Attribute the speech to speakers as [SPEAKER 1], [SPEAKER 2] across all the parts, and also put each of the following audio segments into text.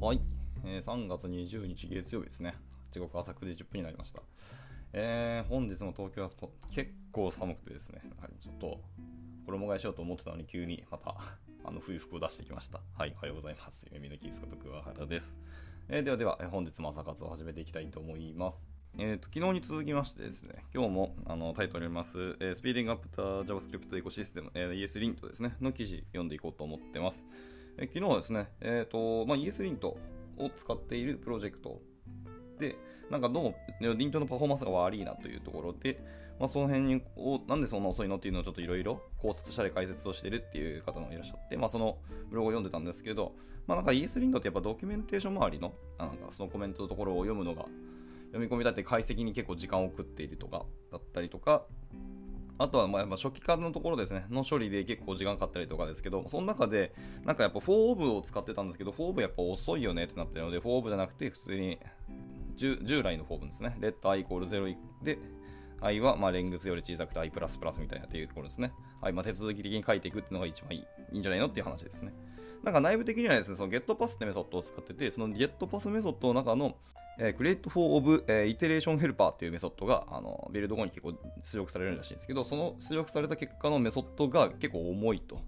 [SPEAKER 1] はい、えー、3月20日月曜日ですね。時刻朝9時10分になりました。えー、本日も東京はと結構寒くてですね、はい、ちょっと衣替えしようと思ってたのに急にまた あの冬服を出してきました。はい、おはようございます。夢のキースこと桑原です。えー、ではでは、え本日も朝活を始めていきたいと思います。えーと、昨日に続きましてですね、今日もあのタイトルにあります、えー、スピーディングアップタ JavaScript エコシステム、えー、ESLint ですね、の記事読んでいこうと思ってます。え昨日はですね、えーとまあ、ESLint を使っているプロジェクト。で、なんかどうも、リントのパフォーマンスが悪いなというところで、まあ、その辺を、なんでそんな遅いのっていうのをちょっといろいろ考察したり解説をしてるっていう方もいらっしゃって、まあ、そのブログを読んでたんですけど、まあ、なんか ESLint ってやっぱドキュメンテーション周りの、なんかそのコメントのところを読むのが、読み込みだって解析に結構時間を食っているとか、だったりとか、あとはまあ初期化のところですね、の処理で結構時間かかったりとかですけど、その中で、なんかやっぱ4オーブを使ってたんですけど、4オブやっぱ遅いよねってなってるので、4オブじゃなくて普通に従来の4オブですね。レッド i イコール0で、i はまレングスより小さくて i プラスプラスみたいなっていうところですね。はい、まあ、手続き的に書いていくっていうのが一番いいいいんじゃないのっていう話ですね。なんか内部的にはですね、その getPass ってメソッドを使ってて、その getPass メソッドの中のえー、Create for of、えー、Iteration Helper っていうメソッドがあのビルド後に結構出力されるらしいんですけど、その出力された結果のメソッドが結構重いと。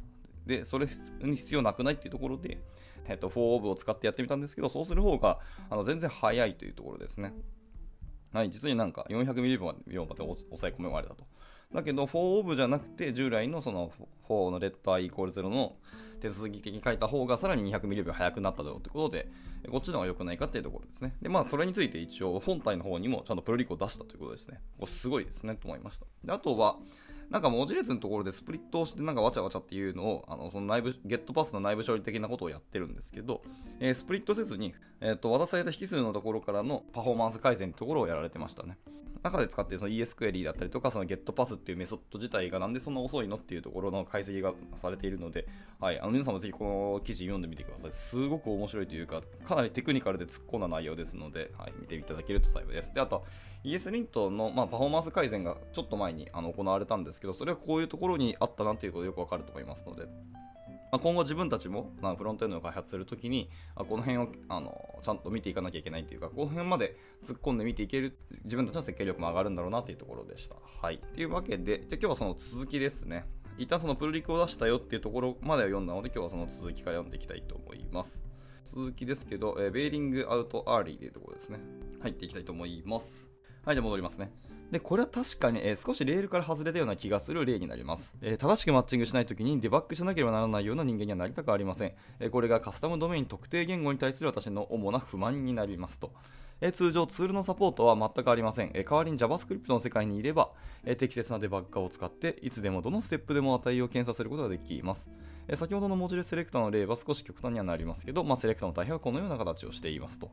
[SPEAKER 1] で、それに必要なくないっていうところで、えっ、ー、と、for of を使ってやってみたんですけど、そうする方があの全然早いというところですね。はい、実になんか400ミリ秒まで抑え込められたと。だけど、for of じゃなくて、従来のその4のレッド i イコール0の手続き的に書いた方がさらに200ミリ秒速くなっただろうということで、こっちの方が良くないかっていうところですね。で、まあ、それについて一応、本体の方にもちゃんとプロリコを出したということですね。これすごいですね、と思いました。であとは、なんか文字列のところでスプリットをしてなんかわちゃわちゃっていうのを、あのその内部、ゲットパスの内部処理的なことをやってるんですけど、えー、スプリットせずに、えっ、ー、と、渡された引数のところからのパフォーマンス改善のところをやられてましたね。中で使っているその ES クエリーだったりとか、その GetPass っていうメソッド自体がなんでそんな遅いのっていうところの解析がされているので、はい、あの皆さんもぜひこの記事読んでみてください。すごく面白いというか、かなりテクニカルで突っ込んだ内容ですので、はい、見ていただけると幸いです。で、あと、ESLint の、まあ、パフォーマンス改善がちょっと前にあの行われたんですけど、それはこういうところにあったなっていうことでよくわかると思いますので、まあ、今後自分たちも、まあ、フロントエンドを開発するときにあこの辺をあのちゃんと見ていかなきゃいけないというかこの辺まで突っ込んで見ていける自分たちの設計力も上がるんだろうなというところでした。はい、というわけでで今日はその続きですね。一旦そのプルリクを出したよっていうところまでは読んだので今日はその続きから読んでいきたいと思います。続きですけど、えー、 Bailing out early というところですね。入っていきたいと思います。はい、じゃ戻りますね。で、これは確かに、えー、少しレールから外れたような気がする例になります。えー、正しくマッチングしないときにデバッグしなければならないような人間にはなりたくありません。えー、これがカスタムドメイン特定言語に対する私の主な不満になりますと。え通常ツールのサポートは全くありません。え代わりに JavaScript の世界にいれば、え適切なデバッガーを使っていつでもどのステップでも値を検査することができます。え先ほどの文字列セレクターの例は少し極端にはなりますけど、まあ、セレクターの大変はこのような形をしていますと。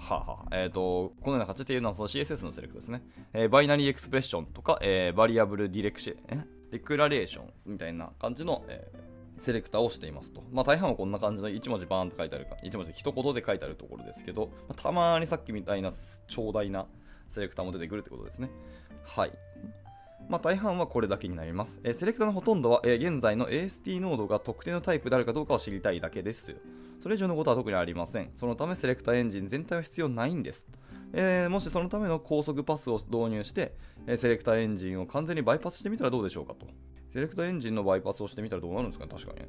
[SPEAKER 1] ははえっ、ー、と、このような形っていうのはその CSS のセレクトですね。えー、 Binary Expression とか、えー、 Variable ディレクシえ Declaration みたいな感じの、えー、セレクターをしていますと。まあ大半はこんな感じの1文字バーンって書いてあるか、1文字一言で書いてあるところですけど、まあ、たまにさっきみたいな長大なセレクターも出てくるってことですね。はい。まあ、大半はこれだけになります。えー、セレクターのほとんどは、えー、現在の AST ノードが特定のタイプであるかどうかを知りたいだけです。それ以上のことは特にありません。そのためセレクターエンジン全体は必要ないんです。えー、もしそのための高速パスを導入して、えセレクターエンジンを完全にバイパスしてみたらどうでしょうかと。セレクターエンジンのバイパスをしてみたらどうなるんですかね、確かに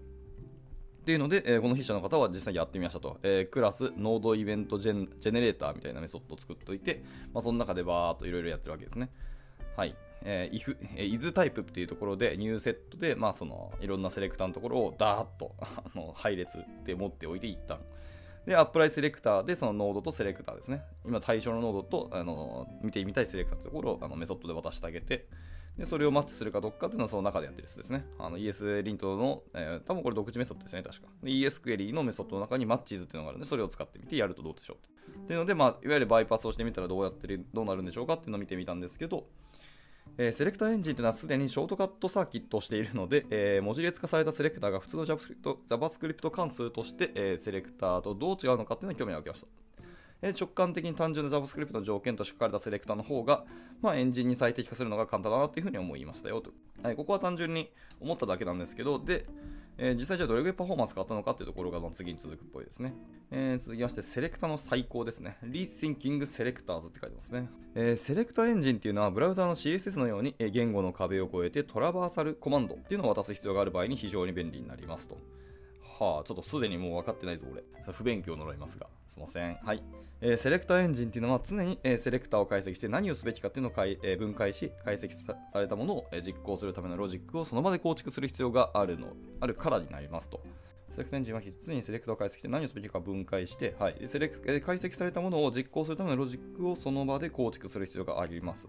[SPEAKER 1] っていうので、えー、この筆者の方は実際やってみましたと。えー、クラス、 NodeEventGenerator みたいなメソッドを作っておいて、まあ、その中でバーっといろいろやってるわけですね。はい。えー、if、えー、is タイプっていうところで、 new Set で、まあ、その、いろんなセレクターのところをダーッと あの配列で持っておいて、一旦。で、 applySelector で、そのノードとセレクターですね。今、対象のノードと、あの、見てみたいセレクターのところをあのメソッドで渡してあげて、で、それをマッチするかどうかっていうのはその中でやってるやつですね。あの ES リントの、えー、多分これ独自メソッドですね、確か。で ES クエリーのメソッドの中に matches っていうのがあるので、それを使ってみてやるとどうでしょうっていうので、まあ、いわゆるバイパスをしてみたらどうやって、どうなるんでしょうかっていうのを見てみたんですけど、えー、セレクターエンジンというのはすでに shortcut circuit をしているので、えー、文字列化されたセレクターが普通の JavaScript, 関数として、えー、セレクターとどう違うのかというのに興味を受けました。え直感的に単純な JavaScript の条件として書かれたセレクターの方が、まあ、エンジンに最適化するのが簡単だなというふうに思いましたよと。はい、ここは単純に思っただけなんですけど、で、えー、実際じゃあどれぐらいパフォーマンスがあったのかっていうところがまあ次に続くっぽいですね。えー、続きまして、セレクタの最高ですね。Rethinking Selectors って書いてますね。えー、セレクタエンジンっていうのは、ブラウザーの CSS のように言語の壁を越えてトラバーサルコマンドっていうのを渡す必要がある場合に非常に便利になりますと。はあ、ちょっとすでにもう分かってないぞ、俺。不勉強呪いますが。すいません。はい。えー、セレクターエンジンっていうのは常に、えー、セレクターを解析して何をすべきかっていうのをかい、えー、分解し、解析されたものを、え、実行するためのロジックをその場で構築する必要があるの、あるからになりますと。セレクトエンジンは常にセレクターを解析して何をすべきか分解して、はい、セレクえ、解析されたものを実行するためのロジックをその場で構築する必要があります。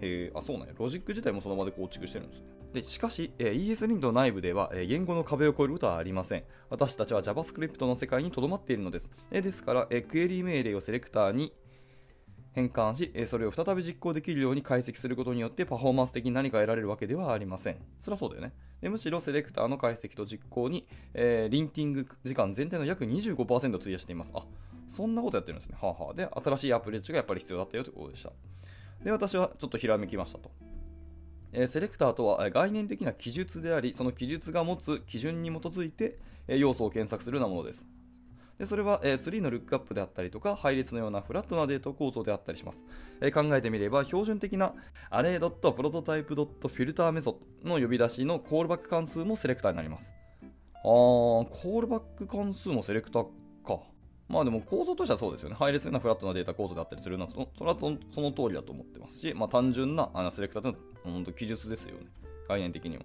[SPEAKER 1] えー、あ、そうなんや。ロジック自体もその場で構築してるんですね。でしかし、え、ES リンド内部では、え、言語の壁を越えることはありません。私たちは JavaScript の世界にとどまっているのです。え、ですから、え、クエリ命令をセレクターに変換し、え、それを再び実行できるように解析することによってパフォーマンス的に何か得られるわけではありません。そりゃそうだよね。でむしろセレクターの解析と実行に、えー、リンティング時間全体の約25%を費やしています。あ、そんなことやってるんですね。はあはあ、で、新しいアプリッチがやっぱり必要だったよということでした。で、私はちょっとひらめきましたと。えセレクターとは概念的な記述であり、その記述が持つ基準に基づいて、え要素を検索するようなものです。でそれは、え、ツリーのルックアップであったりとか、配列のようなフラットなデータ構造であったりします。え、考えてみれば、標準的な array.prototype.filter メソッドの呼び出しのコールバック関数もセレクターになります。あー、コールバック関数もセレクター。まあでも構造としてはそうですよね。配列なフラットなデータ構造であったりするのはその、それはその通りだと思ってますし、まあ単純なあのセレクターというのは本当記述ですよね。概念的には。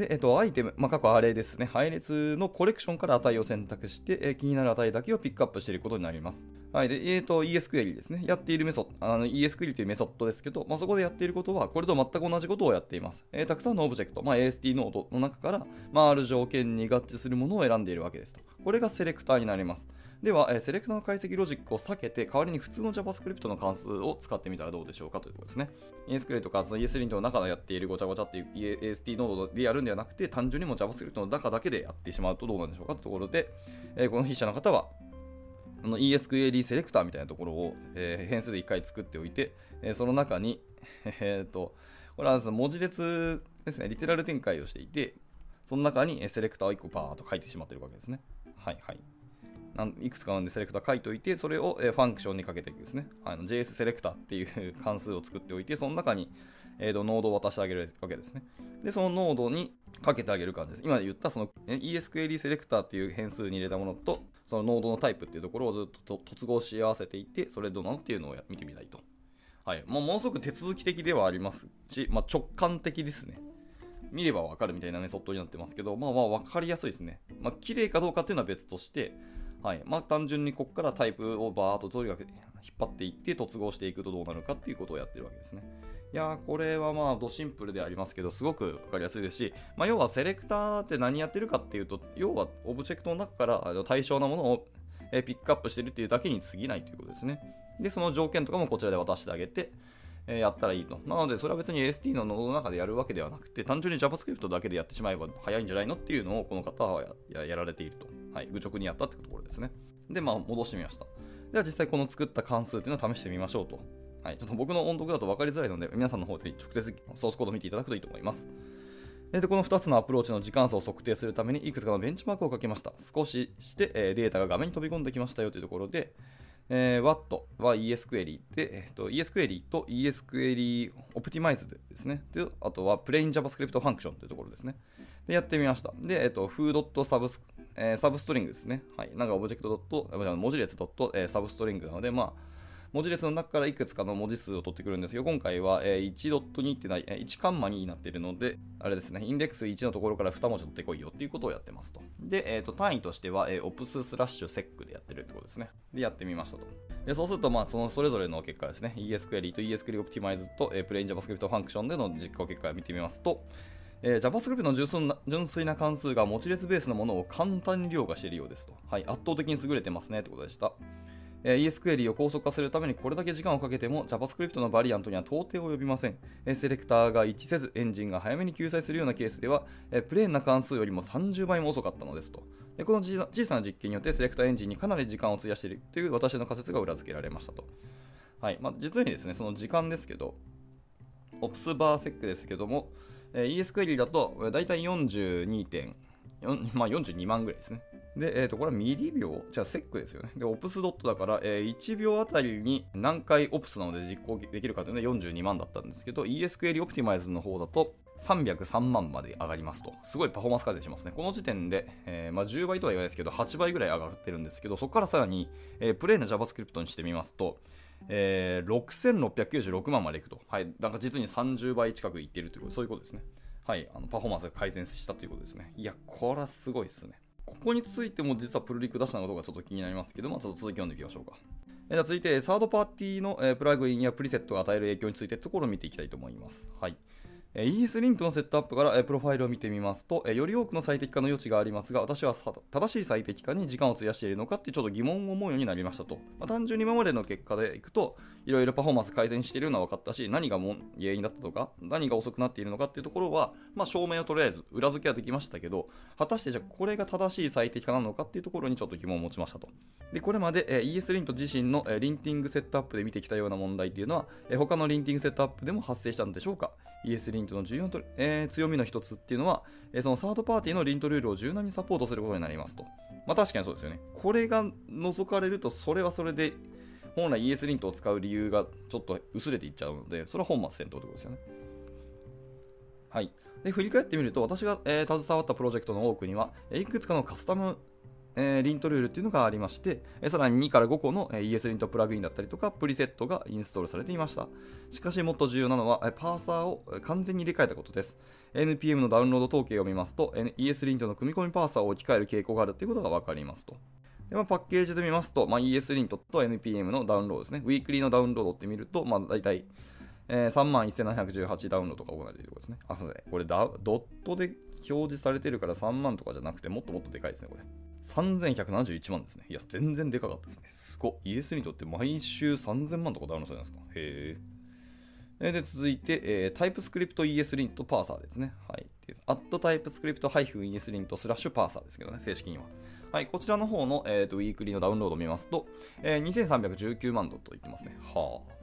[SPEAKER 1] で、えっと、アイテム、まあ、過去アレですね。配列のコレクションから値を選択して、え、気になる値だけをピックアップしていることになります。はい。で、えっ、ー、と、ES クエリですね。やっているメソッド、あの ES クエリというメソッドですけど、まあ、そこでやっていることは、これと全く同じことをやっています。えー、たくさんのオブジェクト、まあ、AST ノードの中から、まあ、ある条件に合致するものを選んでいるわけですと。これがセレクターになります。では、えセレクターの解析ロジックを避けて、代わりに普通の JavaScript の関数を使ってみたらどうでしょうかというころですね。ESQL とか ESLint の中でやっているごちゃごちゃっていう AST ノードでやるんではなくて、単純にも JavaScript の中だけでやってしまうとどうなんでしょうかというところで、えこの筆者の方は、この ESQL セレクターみたいなところを、え変数で1回作っておいて、えその中に、えっと、これは文字列ですね、リテラル展開をしていて、その中にセレクターを1個バーっと書いてしまっているわけですね。はいはい。いくつかのセレクター書いておいて、それをファンクションにかけていくんですね。あの JS セレクターっていう関数を作っておいて、その中に、えー、とノードを渡してあげるわけですね。で、そのノードにかけてあげる感じです。今言ったその ESQL セレクターっていう変数に入れたものと、そのノードのタイプっていうところをずっと突合し合わせていて、それどうなのっていうのを見てみたいと。はい。もうものすごく手続き的ではありますし、まあ、直感的ですね。見ればわかるみたいなメソッドになってますけど、まあまあわかりやすいですね。まあ綺麗かどうかっていうのは別として、はいまあ、単純にここからタイプをバーっととにかく引っ張っていって突合していくとどうなるかっていうことをやってるわけですね。いやこれはまあドシンプルでありますけど、すごく分かりやすいですし、まあ、要はセレクターって何やってるかっていうと、要はオブジェクトの中から対象なものをピックアップしてるっていうだけに過ぎないということですね。で、その条件とかもこちらで渡してあげて、えやったらいいと。なので、それは別に AST のノードの中でやるわけではなくて、単純に JavaScript だけでやってしまえば早いんじゃないのっていうのをこの方はやられていると。はい、愚直にやったってところですね。で、まあ、戻してみました。では、実際この作った関数っていうのを試してみましょうと。はい、ちょっと僕の音読だと分かりづらいので、皆さんの方で直接ソースコードを見ていただくといいと思います。でこの2つのアプローチの時間差を測定するためにいくつかのベンチマークをかけました。少しして、えデータが画面に飛び込んできましたよというところで、えー、 What は esquery で、えっ、と esquery と esquery optimize ですね。であとはプレイン JavaScript Function というところですね。で、やってみました。で、えっ、と、foo.subs、えー、 substring ですね。はい。なんかオブジェクト、文字列 .substring なので、まあ、文字列の中からいくつかの文字数を取ってくるんですけど、今回は、えー、1.2ってない、え、1カンマ2になっているので、あれですね、インデックス1のところから2文字取ってこいよっていうことをやってますと。で、えーと、単位としては、えー、ops スラッシュ sec でやってるってことですね。で、やってみましたと。で、そうすると、まあ、そのそれぞれの結果ですね、ESQuery と ESQuery Optimize と、えー、Plain JavaScript Function での実行結果を見てみますと、えー、JavaScript の純粋な関数が持ち列ベースのものを簡単に凌駕しているようですと。はい、圧倒的に優れてますねってことでした。えー、ES クエリを高速化するためにこれだけ時間をかけても JavaScript のバリアントには到底及びません。え、セレクターが一致せずエンジンが早めに救済するようなケースでは、え、プレーンな関数よりも30倍も遅かったのですと。でこの小さな実験によってセレクターエンジンにかなり時間を費やしているという私の仮説が裏付けられましたと。はいまあ、実にですね、その時間ですけど、オプスバーセックですけども、えー、ES クエリだと、だいたい42点、まあ、42万ぐらいですね。で、えっ、ー、と、これはミリ秒じゃあ、セックですよね。で、オプスドットだから、えー、1秒あたりに何回オプスなので実行できるかというので42万だったんですけど、ES クエリオプティマイズの方だと、303万まで上がりますと。すごいパフォーマンス改善しますね。この時点で、えー、まあ、10倍とは言わないですけど、8倍ぐらい上がってるんですけど、そこからさらに、えー、プレイの JavaScript にしてみますと、えー、6696万までいくと。はい。なんか実に30倍近くいってるということ、そういうことですね。はい。あのパフォーマンスが改善したということですね。いや、これはすごいですね。ここについても実はプルリク出したのかどうかちょっと気になりますけど、まあ、ちょっと続き読んでいきましょうか。えー、続いて、サードパーティーの、えー、プラグインやプリセットが与える影響についてところを見ていきたいと思います。はい。ES リンクのセットアップからプロファイルを見てみますと、より多くの最適化の余地がありますが、私は正しい最適化に時間を費やしているのかってちょっと疑問を思うようになりましたと。まあ、単純に今までの結果でいくと、いろいろパフォーマンス改善しているのは分かったし、何がも原因だったとか、何が遅くなっているのかっていうところは、まあ、証明をとりあえず裏付けはできましたけど、果たしてじゃあこれが正しい最適化なのかっていうところにちょっと疑問を持ちましたと。で、これまで ES リント自身のリンティングセットアップで見てきたような問題っていうのは、他の linting セットアップでも発生したんでしょうか ES リントの重要と、えー、強みの一つっていうのは、えー、そのサードパーティーの lint ルールを柔軟にサポートすることになりますと。まあ確かにそうですよね。これが除かれると、それはそれで、本来 ES リントを使う理由がちょっと薄れていっちゃうので、それは本末転倒ということですよね。はい。で、振り返ってみると、私が、えー、携わったプロジェクトの多くには、いくつかのカスタムえー、 lint ルールっていうのがありまして、えー、さらに2から5個の、えー、ES リントプラグインだったりとか、プリセットがインストールされていました。しかし、もっと重要なのは、えー、パーサーを完全に入れ替えたことです。NPM のダウンロード統計を見ますと、ES リントの組み込みパーサーを置き換える傾向があるということが分かりますと。でまあ、パッケージで見ますと、まあ、ES リントと NPM のダウンロードですね。ウィークリーのダウンロードって見ると、まあ、大体、えー、31,718ダウンロードが行われているというころですね。あ、すみません。これドットで表示されてるから3万とかじゃなくて、もっともっとでかいですね、これ。3171万ですね。いや、全然でかかったですね。すごい。ES にとって毎週3000万とかダウンロードされるんですかへえ。で、続いて、えー、タイプスクリプト ES リントパーサーですね。はい。アットタイプスクリプト -ES リントスラッシュパーサーですけどね、正式には。はい、こちらの方の、えーと、ウィークリーのダウンロードを見ますと、えー、2319万ドと言ってますね。はあ。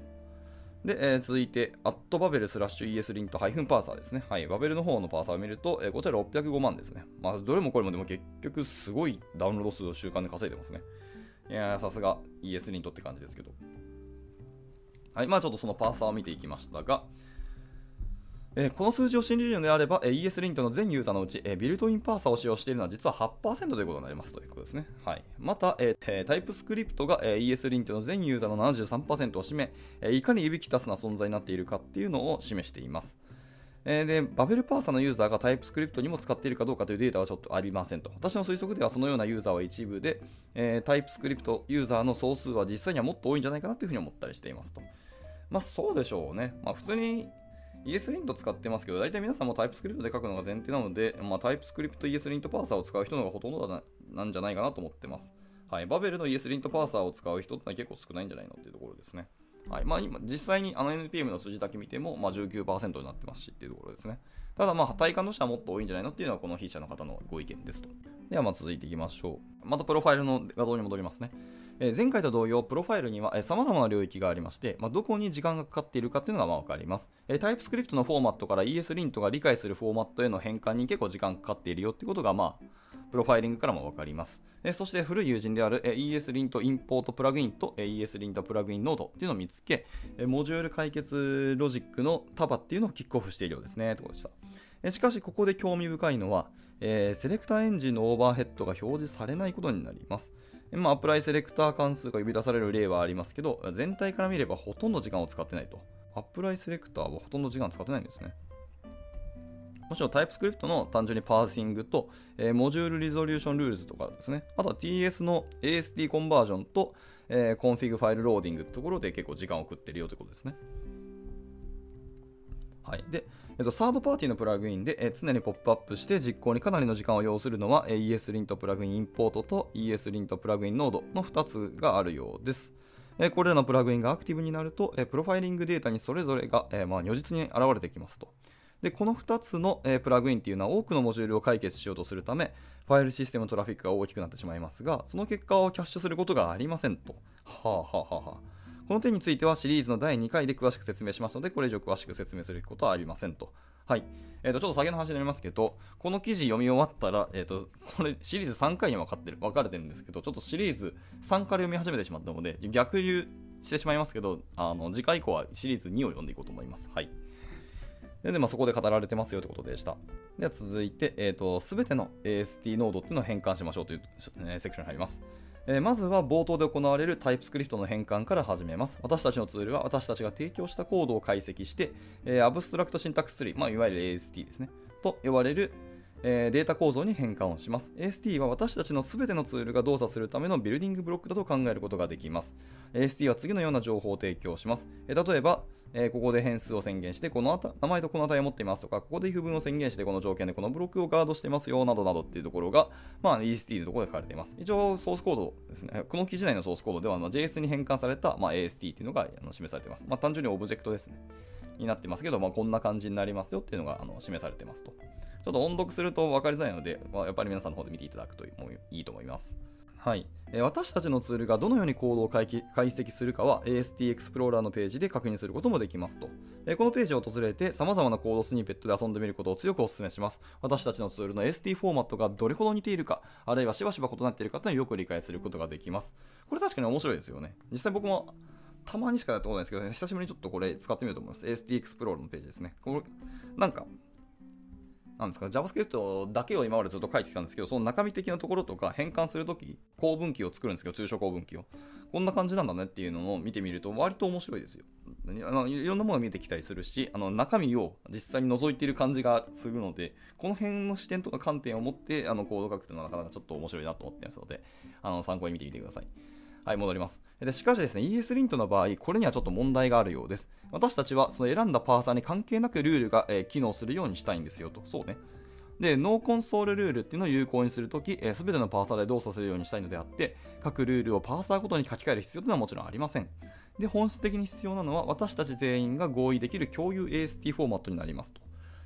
[SPEAKER 1] で、えー、続いて、アットバベルスラッシュ ESLint ハイフン parser ですね。はい、バベルの方のパーサーを見ると、えー、こちら605万ですね。まあ、どれもこれもでも結局すごいダウンロード数を週間で稼いでますね。いやさすが ES リントって感じですけど。はい、まあちょっとそのパーサーを見ていきましたが、えー、この数字を信じるのであれば、えー、ES リントの全ユーザーのうち、えー、ビルトインパーサーを使用しているのは実は8%ということになりますということですね。はい、また、えー、タイプスクリプトが、え、ES リントの全ユーザーの73%を占め、え、いかにいびきたすな存在になっているかっていうのを示しています。え、で、バベルパーサのユーザーがタイプスクリプトにも使っているかどうかというデータはちょっとありませんと。私の推測ではそのようなユーザーは一部で、え、タイプスクリプトユーザーの総数は実際にはもっと多いんじゃないかなというふうに思ったりしていますと。まあそうでしょうね。まあ普通に ESLint 使ってますけど、大体皆さんも TypeScript で書くのが前提なので、まあ、TypeScript ESLint パーサーを使う人の方がほとんどななんじゃないかなと思ってます。はい。バベルの ESLint パーサーを使う人ってのは結構少ないんじゃないのっていうところですね。はい。まあ今、実際にあの NPM の数字だけ見ても、まあ19%になってますしっていうところですね。ただまあ体感としてはもっと多いんじゃないのっていうのはこの筆者の方のご意見ですと。ではまあ続いていきましょう。またプロファイルの画像に戻りますね。え前回と同様、プロファイルには、え様々な領域がありまして、まあ、どこに時間がかかっているかっていうのがまあ分かります。え TypeScript のフォーマットから ESLint が理解するフォーマットへの変換に結構時間かかっているよってことが、まあ、プロファイリングからも分かります。えそして古い友人である ESLint インポートプラグインと ESLint プラグインノードっていうのを見つけ、モジュール解決ロジックの束っていうのをキックオフしているようですね。ということでした。しかし、ここで興味深いのは、え、セレクターエンジンのオーバーヘッドが表示されないことになります。まあ、 applySelector 関数が呼び出される例はありますけど、全体から見ればほとんど時間を使ってないと。 applySelector はほとんど時間使ってないんですね。もちろん TypeScript の単純に parsing と、えー、 module resolution rules とかですね。あとは TS の AST コンバージョンと、えー、 config file loading ってところで結構時間を食ってるよということですね。はい。で、えっと、サードパーティーのプラグインで、え常にポップアップして実行にかなりの時間を要するのは、え ESLint プラグインインポートと ESLint プラグインノードの2つがあるようです。えこれらのプラグインがアクティブになると、えプロファイリングデータにそれぞれが、えまあ、如実に現れてきますと。で、この2つの、えプラグインっていうのは多くのモジュールを解決しようとするため、ファイルシステムトラフィックが大きくなってしまいますが、その結果をキャッシュすることがありませんと。はあはあはあはあ。この点についてはシリーズの第2回で詳しく説明しますので、これ以上詳しく説明することはありませんと。はい。えっ、と、ちょっと先の話になりますけど、この記事読み終わったら、えっ、と、これシリーズ3回に分かってる、分かれてるんですけど、ちょっとシリーズ3から読み始めてしまったので、逆流してしまいますけど、あの、次回以降はシリーズ2を読んでいこうと思います。はい。で、でまあ、そこで語られてますよということでした。では続いて、えっ、と、すべての AST ノードっていうのを変換しましょうという、えセクションに入ります。えーまずは冒頭で行われる TypeScript の変換から始めます。私たちのツールは私たちが提供したコードを解析して、えー abstract syntax tree、まあ、いわゆる AST ですね、と呼ばれる、えーデータ構造に変換をします。AST は私たちのすべてのツールが動作するためのビルディングブロックだと考えることができます。AST は次のような情報を提供します。えー例えば、えーここで変数を宣言して、このあた名前とこの値を持っていますとか、ここで if 文を宣言して、この条件でこのブロックをガードしてますよ、などなどっていうところが、まあ、EST のところで書かれています。一応、ソースコードですね。この記事内のソースコードでは、まあ、JS に変換された、まあ、AST っていうのがあの示されています。まあ、単純にオブジェクトですね。になってますけど、まあ、こんな感じになりますよっていうのがあの示されてますと。ちょっと音読すると分かりづらいので、まあ、やっぱり皆さんの方で見ていただくといいと思います。はい、私たちのツールがどのようにコードを解析するかは AST Explorer のページで確認することもできますと。このページを訪れて様々なコードスニペットで遊んでみることを強くお勧めします。私たちのツールの AST フォーマットがどれほど似ているか、あるいはしばしば異なっているかというのをよく理解することができます。これ確かに面白いですよね。実際僕もたまにしかやったことないですけど、ね、久しぶりにちょっとこれ使ってみようと思います。AST Explorer のページですね。これなんか、なんですか JavaScript だけを今までずっと書いてきたんですけど、その中身的なところとか変換するとき、構文器を作るんですけど、抽象構文器を。こんな感じなんだねっていうのを見てみると、割と面白いですよ。あのいろんなものが見えてきたりするし、あの中身を実際に覗いている感じがするので、この辺の視点とか観点を持ってあのコード書くというのはなかなかちょっと面白いなと思ってますので、あの参考に見てみてください。はい、戻ります。でしかしですね、ESLint の場合、これにはちょっと問題があるようです。私たちはその選んだパーサーに関係なくルールが、えー機能するようにしたいんですよと。そうね。で、ノーコンソールルールっていうのを有効にするとき、す、え、べ、てのパーサーで動作するようにしたいのであって、各ルールをパーサーごとに書き換える必要というのはもちろんありません。で、本質的に必要なのは、私たち全員が合意できる共有 AST フォーマットになりますと。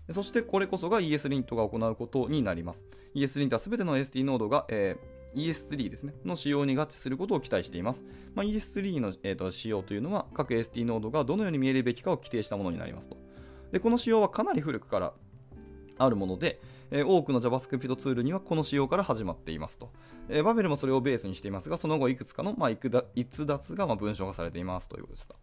[SPEAKER 1] でそして、これこそが ESLint が行うことになります。ESLint はすべての AST ノードが、えー ES3 ですね、の使用に合致することを期待しています。まあ、ES3 の、えーと使用というのは、各 ST ノードがどのように見えるべきかを規定したものになりますと。で、この仕様はかなり古くからあるもので、えー多くの JavaScript ツールにはこの仕様から始まっていますと。えーバベルもそれをベースにしていますが、その後いくつかの、まあ、逸脱逸脱がまあ文章化されていますということでした。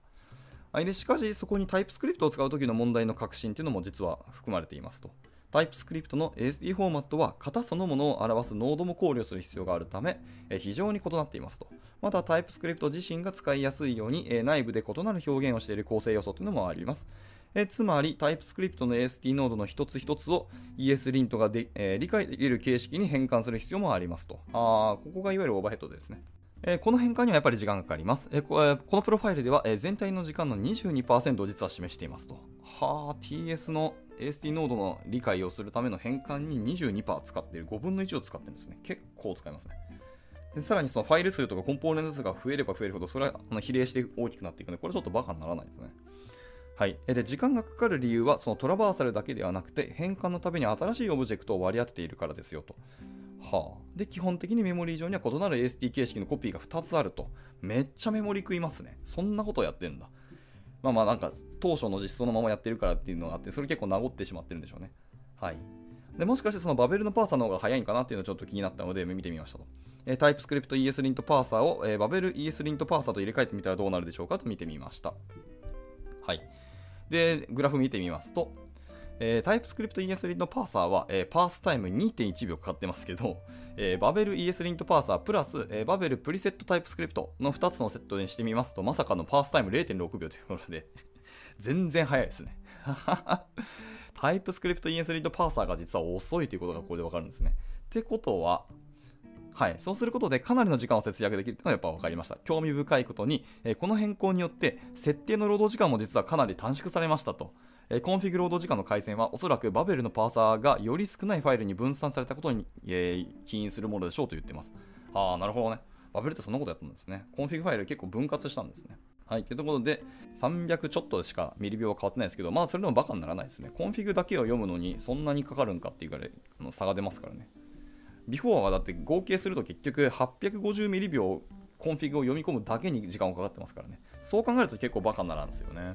[SPEAKER 1] はい、でしかし、そこにタイプスクリプトを使うときの問題の革新というのも実は含まれていますと。タイプスクリプトの ASD フォーマットは型そのものを表すノードも考慮する必要があるため、非常に異なっていますと。また、タイプスクリプト自身が使いやすいように、内部で異なる表現をしている構成要素というのもあります。えつまり、タイプスクリプトの AST ノードの一つ一つを ESLint がで、えー理解できる形式に変換する必要もありますと。あここがいわゆるオーバーヘッドですね。えーこの変換にはやっぱり時間がかかります。こえーこのプロファイルでは、え全体の時間の22%を実は示していますと。はあ、TS の AST ノードの理解をするための変換に22%使っている、5分の1を使ってるんですね。結構使いますね。でさらにそのファイル数とかコンポーネント数が増えれば増えるほど、それはあの比例して大きくなっていくので、これちょっとバカにならないですね。はい、で時間がかかる理由はそのトラバーサルだけではなくて変換のために新しいオブジェクトを割り当てているからですよと。はあ、で基本的にメモリー上には異なる AST 形式のコピーが2つあると。めっちゃメモリ食いますね。そんなことやってんだ。まあまあなんか当初の実装のままやってるからっていうのがあって、それ結構名残ってしまってるんでしょうね。はい。でもしかしてそのバベルのパーサーの方が早いんかなっていうのちょっと気になったので見てみましたと。えータイプスクリプト ESLint パーサーを、えーバベル ESLint パーサーと入れ替えてみたらどうなるでしょうかと見てみました。はい。で、グラフ見てみますと、えー、タイプスクリプト ESLint パーサーは、えーパースタイム2.1秒かかってますけど、えーバベル ESLint パーサープラス、えーバベルプリセットタイプスクリプトの2つのセットにしてみますと、まさかのパースタイム0.6秒ということで、全然早いですね。タイプスクリプト ESLint パーサーが実は遅いということがこれでわかるんですね。ってことは、はい、そうすることでかなりの時間を節約できるというのがやっぱ分かりました。興味深いことに、えーこの変更によって設定の労働時間も実はかなり短縮されましたと。えコンフィグロード時間の改善はおそらくバベルのパーサーがより少ないファイルに分散されたことに、えー起因するものでしょうと言っています。ああ、なるほどね。バベルってそんなことやったんですね。コンフィグファイル結構分割したんですね。はい。というところで、300ちょっとしかミリ秒は変わってないですけど、まあそれでもバカにならないですね。コンフィグだけを読むのにそんなにかかるんかっていうぐらいの差が出ますからね。 before はだって合計すると結局850ミリ秒コンフィグを読み込むだけに時間がかかってますからね。そう考えると結構バカにならんですよね。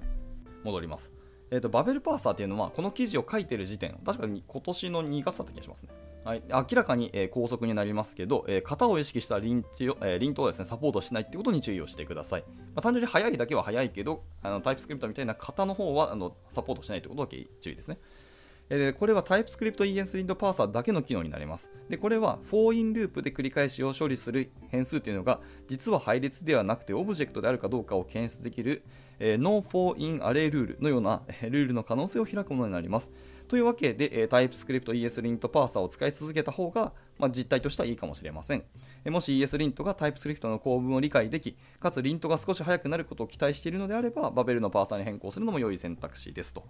[SPEAKER 1] 戻ります。えーと、バベルパーサーっていうのはこの記事を書いてる時点確かに今年の2月だった気がしますね、はい、明らかに、えー、高速になりますけど、えー、型を意識したリンチを、えー、リントをですねサポートしないってことに注意をしてください、まあ、単純に速いだけは速いけどあのタイプスクリプトみたいな型の方はあのサポートしないってことだけ注意ですね。これは TypeScript ES リントパーサーだけの機能になります。でこれは for in ループで繰り返しを処理する変数というのが実は配列ではなくてオブジェクトであるかどうかを検出できる、えー、No for in Array ルールのようなルールの可能性を開くものになります。というわけで、えー、TypeScript ES リントパーサーを使い続けた方が、まあ、実態としてはいいかもしれません。えもし ES リントが TypeScript の構文を理解でき、かつリントが少し速くなることを期待しているのであれば、バベルのパーサーに変更するのも良い選択肢ですと。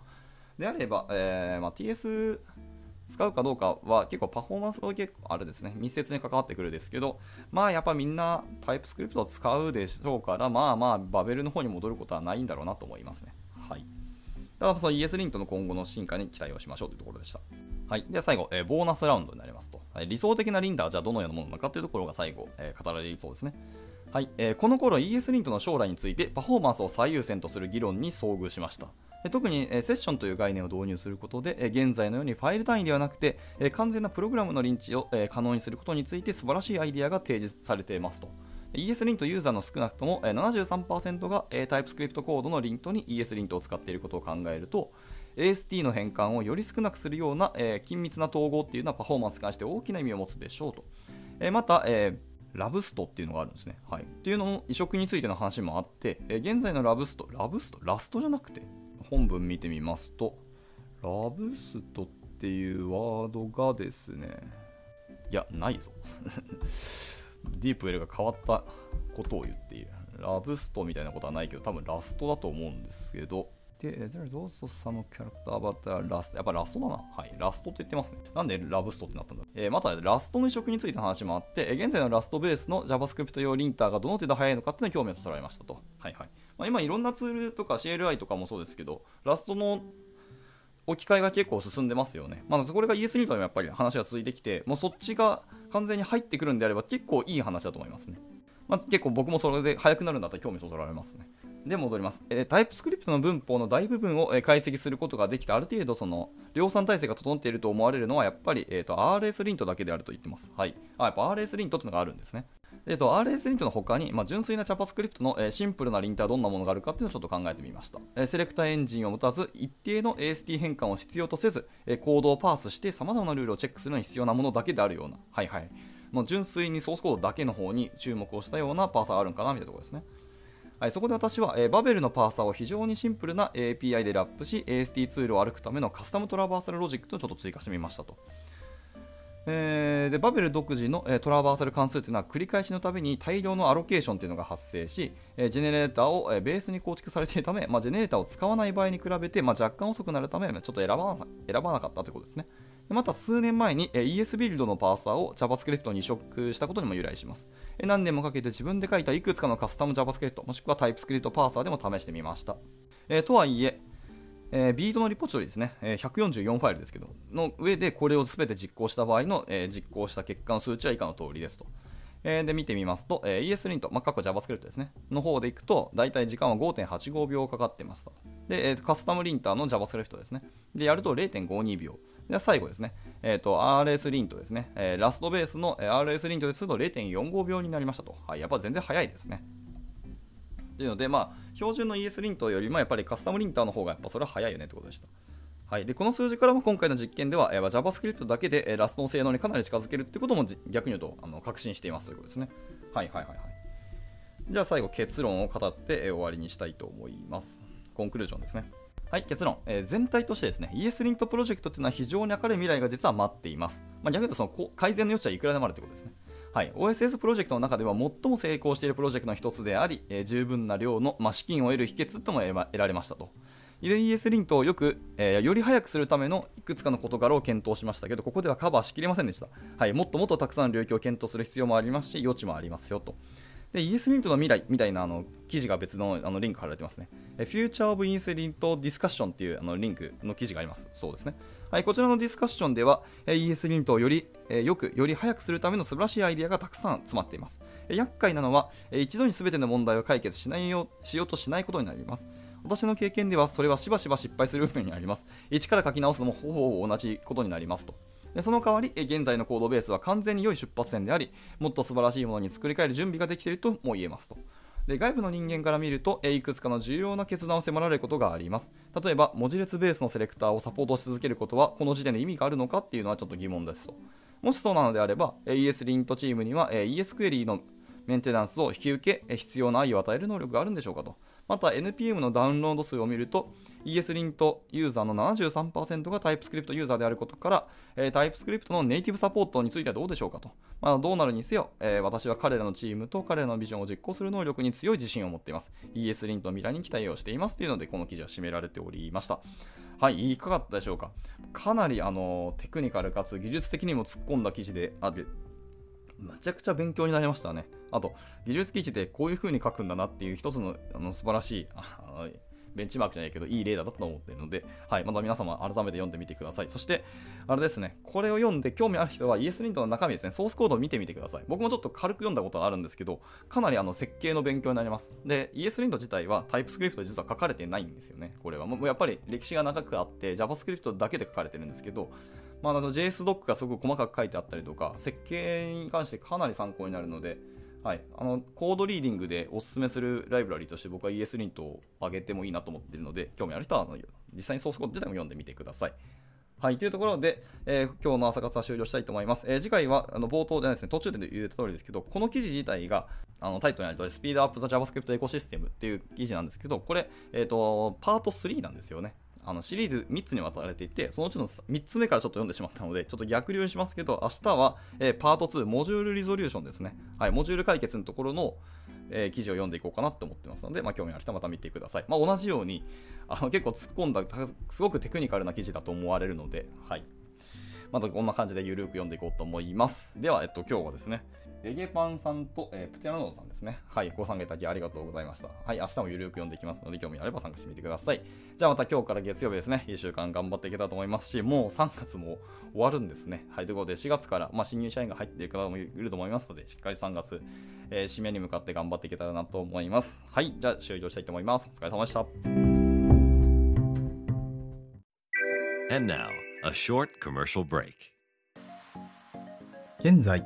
[SPEAKER 1] であれば、えーまあ、TS 使うかどうかは結構パフォーマンスが結構あれですね、密接に関わってくるですけど、まあやっぱみんなタイプスクリプトを使うでしょうから、まあまあバベルの方に戻ることはないんだろうなと思いますね。はい。だからその ES リントの今後の進化に期待をしましょうというところでした。はい。では最後、えー、ボーナスラウンドになりますと。理想的なリンダーはじゃあどのようなものなのかというところが最後、えー、語られるそうですね。はい、えー、この頃 ES リントの将来についてパフォーマンスを最優先とする議論に遭遇しました。特にセッションという概念を導入することで現在のようにファイル単位ではなくて完全なプログラムのリンチを可能にすることについて素晴らしいアイデアが提示されていますと ES リントユーザーの少なくとも73%が TypeScript コードのリントに ES リントを使っていることを考えると AST の変換をより少なくするような緊密な統合っていうのはパフォーマンスに関して大きな意味を持つでしょうとまた、ラブストっていうのがあるんですね。はい。っていうのの移植についての話もあって、え現在のラブスト、ラブスト？ラストじゃなくて？本文見てみますと、ラブストっていうワードがですね、いや、ないぞ。ディープウェルが変わったことを言っている。ラブストみたいなことはないけど、多分ラストだと思うんですけど、で、there's also some character about the last. やっぱラストだな。はい。ラストって言ってますね。なんでラブストってなったんだえー、また、ラストの移植についての話もあって、現在のラストベースの JavaScript 用リンターがどの程度速いのかっていうのに興味をそそられましたと。はいはい。まあ、今いろんなツールとか CLI とかもそうですけど、ラストの置き換えが結構進んでますよね。まあ、これが ES リントでもやっぱり話が続いてきて、もうそっちが完全に入ってくるんであれば結構いい話だと思いますね。まあ、結構僕もそれで速くなるんだったら興味そそられますね。で戻ります。えー、タイプスクリプトの文法の大部分を、えー、解析することができて、ある程度その量産体制が整っていると思われるのは、やっぱり、えーと、RS リントだけであると言ってます。はい。あ、やっぱ RS リントってのがあるんですね。えーと、RS リントの他に、まあ、純粋な JavaScript の、えー、シンプルなリントはどんなものがあるかっていうのをちょっと考えてみました。えー、セレクターエンジンを持たず、一定の AST 変換を必要とせず、えー、コードをパースして様々なルールをチェックするのに必要なものだけであるような、はいはい。もう純粋にソースコードだけの方に注目をしたようなパーサーがあるんかなみたいなところですね。はい、そこで私は、えー、バベルのパーサーを非常にシンプルな API でラップし AST ツールを歩くためのカスタムトラバーサルロジックとちょっと追加してみましたと。えー、でバベル独自の、えー、トラバーサル関数というのは繰り返しのたびに大量のアロケーションというのが発生し、えー、ジェネレーターを、えー、ベースに構築されているため、まあ、ジェネレーターを使わない場合に比べて、まあ、若干遅くなるためちょっと選ば選ばなかったということですね。また数年前に ES ビルドのパーサーを JavaScript に移植したことにも由来します。何年もかけて自分で書いたいくつかのカスタム JavaScript もしくは TypeScript パーサーでも試してみました。えとはいえ、えー、ビートのリポジトリですね、えー、144ファイルですけど、の上でこれを全て実行した場合の、えー、実行した結果の数値は以下の通りですと。えー、で、見てみますと、えー、ESLint、まあ、過去 JavaScript ですね、の方でいくと、だいたい時間は5.85秒かかってますと。で、えー、カスタムリンターの JavaScript ですね。で、やると0.52秒。で、最後ですね、え、ー、と、RS リントですね。えー、ラストベースの RS リントですと0.45秒になりましたと。はい、やっぱ全然早いですね。というので、まあ、標準の ES リントよりもやっぱりカスタムリンターの方がやっぱそれは早いよねってことでした。はい、でこの数字からも今回の実験では、えー、JavaScript だけで、えー、ラストの性能にかなり近づけるってことも逆に言うとあの確信していますということですね。はいはいはいはい。じゃあ最後結論を語って、えー、終わりにしたいと思います。コンクルージョンですね。はい、結論、えー、全体としてですね、ESLint プロジェクトっていうのは非常に明るい未来が実は待っています。まあ、逆に言うとその改善の余地はいくらでもあるということですね。はい、OSS プロジェクトの中では最も成功しているプロジェクトの一つであり、えー、十分な量の、まあ、資金を得る秘訣とも得られましたと。ES リントをよく、えー、より早くするためのいくつかの事柄を検討しましたけど、ここではカバーしきれませんでした。はい、もっともっとたくさんの領域を検討する必要もありますし、余地もありますよと。で、ES リントの未来みたいなあの記事が別のあのリンク貼られてますね。Future of ES リント Discussion っていうあのリンクの記事があります。そうですね。はい、こちらのディスカッションでは ES リントをより、えよく、より早くするための素晴らしいアイデアがたくさん詰まっています。え厄介なのは、え一度に全ての問題を解決しないよしようとしないことになります。私の経験ではそれはしばしば失敗する部分にあります。一から書き直すのもほぼ同じことになりますと。でその代わり、現在のコードベースは完全に良い出発点であり、もっと素晴らしいものに作り変える準備ができているとも言えますと。で外部の人間から見ると、いくつかの重要な決断を迫られることがあります。例えば、文字列ベースのセレクターをサポートし続けることは、この時点で意味があるのかっていうのはちょっと疑問ですと。もしそうなのであれば、ESLint チームには ES クエリーのメンテナンスを引き受け、必要な愛を与える能力があるんでしょうかと。また NPM のダウンロード数を見ると ESLint ユーザーの73%が TypeScript ユーザーであることから、えー、TypeScript のネイティブサポートについてはどうでしょうかと。まあ、どうなるにせよ、えー、私は彼らのチームと彼らのビジョンを実行する能力に強い自信を持っています。ESLint の未来に期待をしていますというので、この記事は締められておりました。はい、いかがだったでしょうか。かなりあのテクニカルかつ技術的にも突っ込んだ記事であるめちゃくちゃ勉強になりましたね。あと、技術記事でこういう風に書くんだなっていう一つのあの素晴らしい、ベンチマークじゃないけど、いい例だと思っているので、はい、また皆様改めて読んでみてください。そして、あれですね、これを読んで興味ある人は ESLint の中身ですね、ソースコードを見てみてください。僕もちょっと軽く読んだことがあるんですけど、かなりあの設計の勉強になります。で、ESLint 自体は TypeScript で実は書かれてないんですよね、これは。もうやっぱり歴史が長くあって、JavaScript だけで書かれてるんですけど、まあ、JS ドックがすごく細かく書いてあったりとか、設計に関してかなり参考になるので、はい、あのコードリーディングでおすすめするライブラリとして僕は ESLint を上げてもいいなと思っているので、興味ある人はあの実際にソースコード自体も読んでみてください。はい、というところで、えー、今日の朝活は終了したいと思います。えー、次回はあの冒頭じゃないですね、途中で言った通りですけど、この記事自体があのタイトルにあるとスピードアップザ JavaScript エコシステムっていう記事なんですけど、これ、えっ、ー、と、パート3なんですよね。あのシリーズ3つにわたられていて、そのうちの3つ目からちょっと読んでしまったので、ちょっと逆流しますけど、明日は、えー、パート2、モジュールリゾリューションですね。はい、モジュール解決のところの、えー、記事を読んでいこうかなと思ってますので、まあ、興味ある人はまた見てください。まあ、同じようにあの結構突っ込んだ、すごくテクニカルな記事だと思われるので、はい。またこんな感じでゆるく読んでいこうと思います。では、えっと、今日はですね、レゲパンさんと、えー、プテラノードさんですね。はい、ご参加いただきありがとうございました。はい、明日もゆるく読んでいきますので、興味あれば参加してみてください。じゃあまた今日から月曜日ですね、1週間頑張っていけたらと思いますし、もう3月も終わるんですね。はい、ということで4月から、まあ、新入社員が入っている方もいると思いますので、しっかり3月、えー、締めに向かって頑張っていけたらなと思います。はい、じゃあ終了したいと思います。お疲れ様でした。And now, a short commercial break.
[SPEAKER 2] 現在